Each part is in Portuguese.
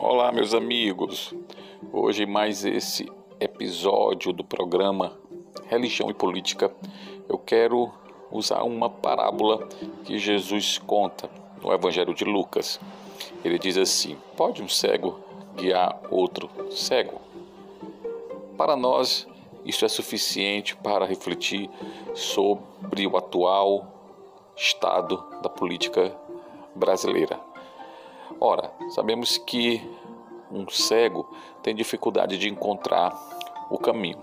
Olá, meus amigos. Hoje mais esse episódio do programa Religião e Política. Eu quero usar uma parábola que Jesus conta no Evangelho de Lucas. Ele diz assim: Pode um cego guiar outro cego? Para nós, isso é suficiente para refletir sobre o atual estado da política brasileira. Ora, sabemos que um cego tem dificuldade de encontrar o caminho.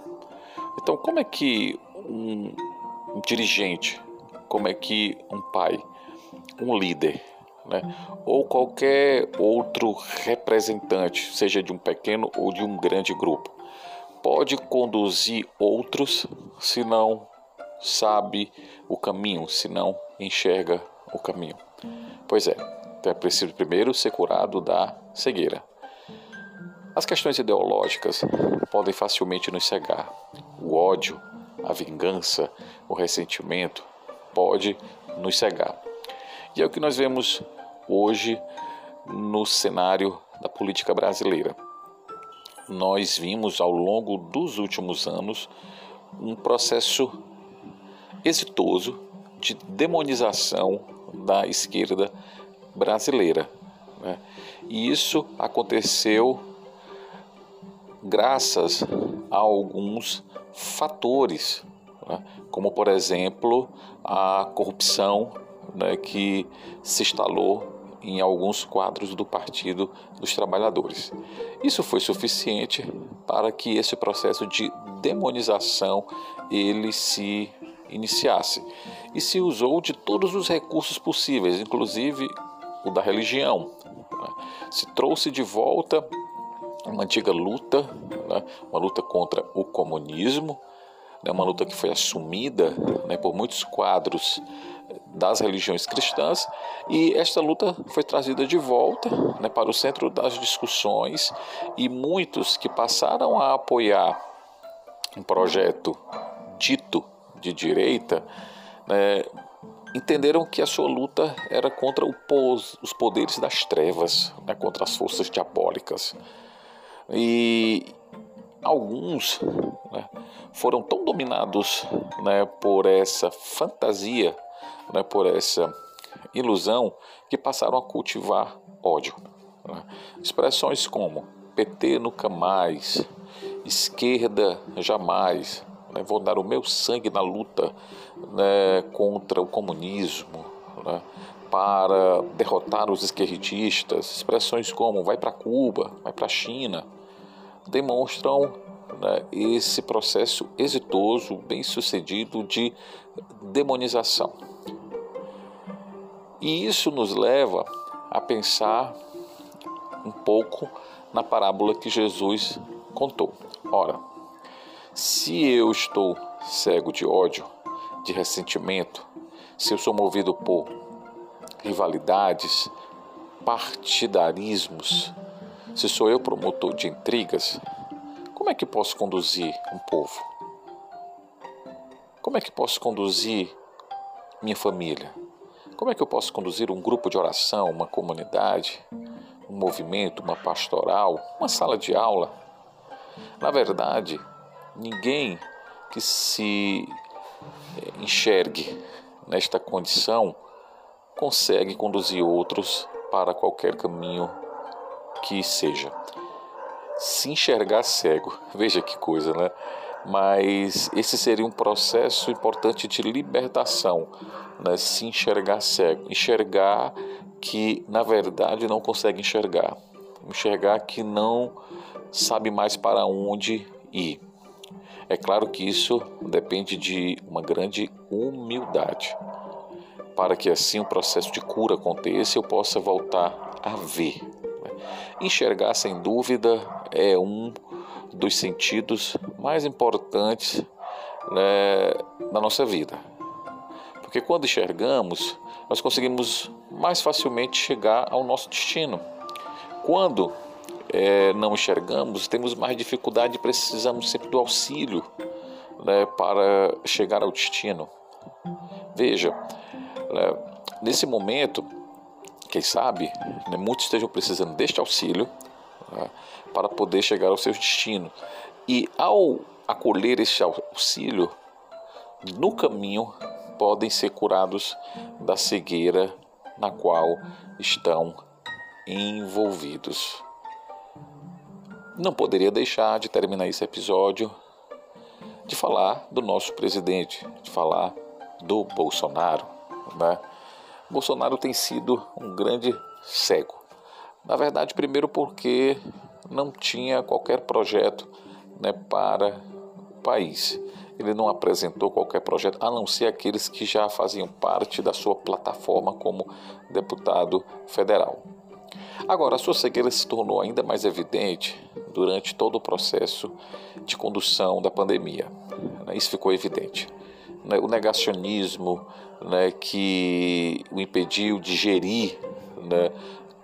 Então, como é que um, dirigente, como é que um pai, um líder, né, ou qualquer outro representante, seja de um pequeno ou de um grande grupo, pode conduzir outros se não sabe o caminho, se não enxerga o caminho? Pois é, é preciso primeiro ser curado da cegueira. As questões ideológicas podem facilmente nos cegar. O ódio, a vingança, o ressentimento pode nos cegar. E é o que nós vemos hoje no cenário da política brasileira. Nós vimos ao longo dos últimos anos um processo exitoso de demonização da esquerda brasileira. Né? E isso aconteceu graças a alguns fatores, né? como por exemplo a corrupção né, que se instalou em alguns quadros do Partido dos Trabalhadores. Isso foi suficiente para que esse processo de demonização ele se iniciasse e se usou de todos os recursos possíveis, inclusive o da religião. Né? Se trouxe de volta uma antiga luta, né? uma luta contra o comunismo, né? uma luta que foi assumida né? por muitos quadros das religiões cristãs e esta luta foi trazida de volta né, para o centro das discussões e muitos que passaram a apoiar um projeto dito de direita né, entenderam que a sua luta era contra os poderes das trevas, né, contra as forças diabólicas. E alguns né, foram tão dominados né, por essa fantasia, né, por essa ilusão, que passaram a cultivar ódio. Né. Expressões como PT nunca mais, esquerda jamais, né? vou dar o meu sangue na luta né, contra o comunismo, né, para derrotar os esquerdistas. Expressões como vai para Cuba, vai para a China, demonstram né, esse processo exitoso, bem sucedido de demonização. E isso nos leva a pensar um pouco na parábola que Jesus contou. Ora, se eu estou cego de ódio, de ressentimento, se eu sou movido por rivalidades, partidarismos, se sou eu promotor de intrigas, como é que posso conduzir um povo? Como é que posso conduzir minha família? Como é que eu posso conduzir um grupo de oração, uma comunidade, um movimento, uma pastoral, uma sala de aula? Na verdade, Ninguém que se eh, enxergue nesta condição consegue conduzir outros para qualquer caminho que seja. Se enxergar cego, veja que coisa, né? Mas esse seria um processo importante de libertação, né? Se enxergar cego, enxergar que na verdade não consegue enxergar, enxergar que não sabe mais para onde ir. É claro que isso depende de uma grande humildade, para que assim o processo de cura aconteça e eu possa voltar a ver. Enxergar, sem dúvida, é um dos sentidos mais importantes né, na nossa vida. Porque quando enxergamos, nós conseguimos mais facilmente chegar ao nosso destino. Quando é, não enxergamos, temos mais dificuldade e precisamos sempre do auxílio né, para chegar ao destino. Veja, né, nesse momento, quem sabe, né, muitos estejam precisando deste auxílio né, para poder chegar ao seu destino. E ao acolher esse auxílio, no caminho podem ser curados da cegueira na qual estão envolvidos. Não poderia deixar de terminar esse episódio de falar do nosso presidente, de falar do Bolsonaro. Né? Bolsonaro tem sido um grande cego. Na verdade, primeiro porque não tinha qualquer projeto né, para o país. Ele não apresentou qualquer projeto, a não ser aqueles que já faziam parte da sua plataforma como deputado federal. Agora, a sua cegueira se tornou ainda mais evidente durante todo o processo de condução da pandemia. Né? Isso ficou evidente. Né? O negacionismo né, que o impediu de gerir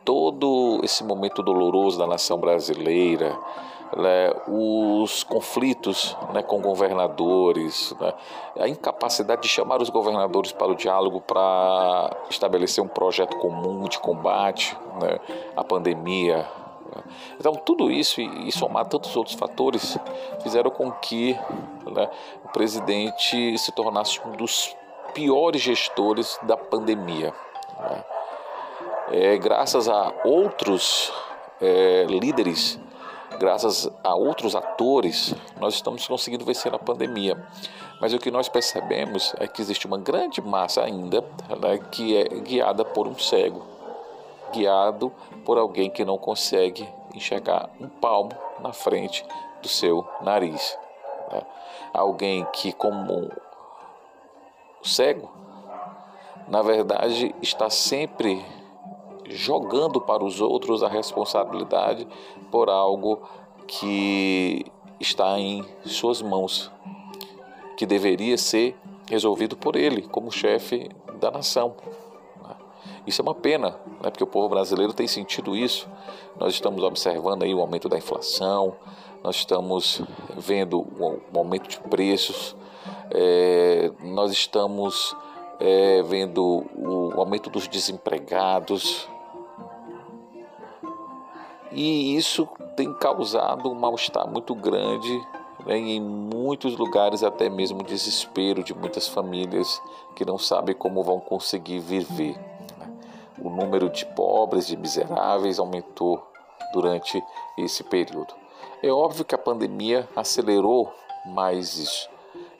todo esse momento doloroso da nação brasileira, né, os conflitos né, com governadores, né, a incapacidade de chamar os governadores para o diálogo para estabelecer um projeto comum de combate né, à pandemia. Né. Então, tudo isso e, somar tantos outros fatores fizeram com que né, o presidente se tornasse um dos piores gestores da pandemia. É, graças a outros é, líderes graças a outros atores, nós estamos conseguindo vencer a pandemia. Mas o que nós percebemos é que existe uma grande massa ainda né, que é guiada por um cego, guiado por alguém que não consegue enxergar um palmo na frente do seu nariz. Né? Alguém que, como cego, na verdade está sempre jogando para os outros a responsabilidade por algo que está em suas mãos, que deveria ser resolvido por ele, como chefe da nação. Isso é uma pena, né? porque o povo brasileiro tem sentido isso. Nós estamos observando aí o aumento da inflação, nós estamos vendo o aumento de preços, é, nós estamos é, vendo o aumento dos desempregados, e isso tem causado um mal-estar muito grande né, em muitos lugares, até mesmo desespero de muitas famílias que não sabem como vão conseguir viver. Né. O número de pobres, de miseráveis aumentou durante esse período. É óbvio que a pandemia acelerou mais isso,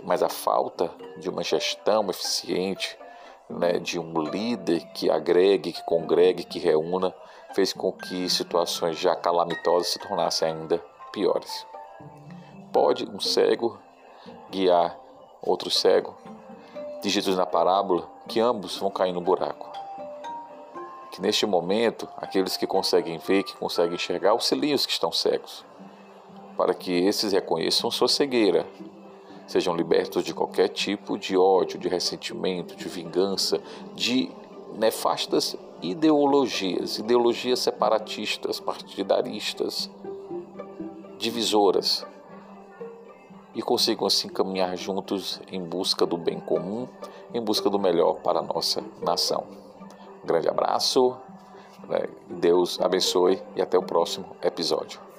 mas a falta de uma gestão eficiente, né, de um líder que agregue, que congregue, que reúna, fez com que situações já calamitosas se tornassem ainda piores. Pode um cego guiar outro cego? Diz Jesus na parábola que ambos vão cair no buraco. Que neste momento, aqueles que conseguem ver, que conseguem enxergar, auxiliem os que estão cegos, para que esses reconheçam sua cegueira, sejam libertos de qualquer tipo de ódio, de ressentimento, de vingança, de nefastas ideologias, ideologias separatistas, partidaristas, divisoras, e consigam assim caminhar juntos em busca do bem comum, em busca do melhor para a nossa nação. Um grande abraço, né? Deus abençoe e até o próximo episódio.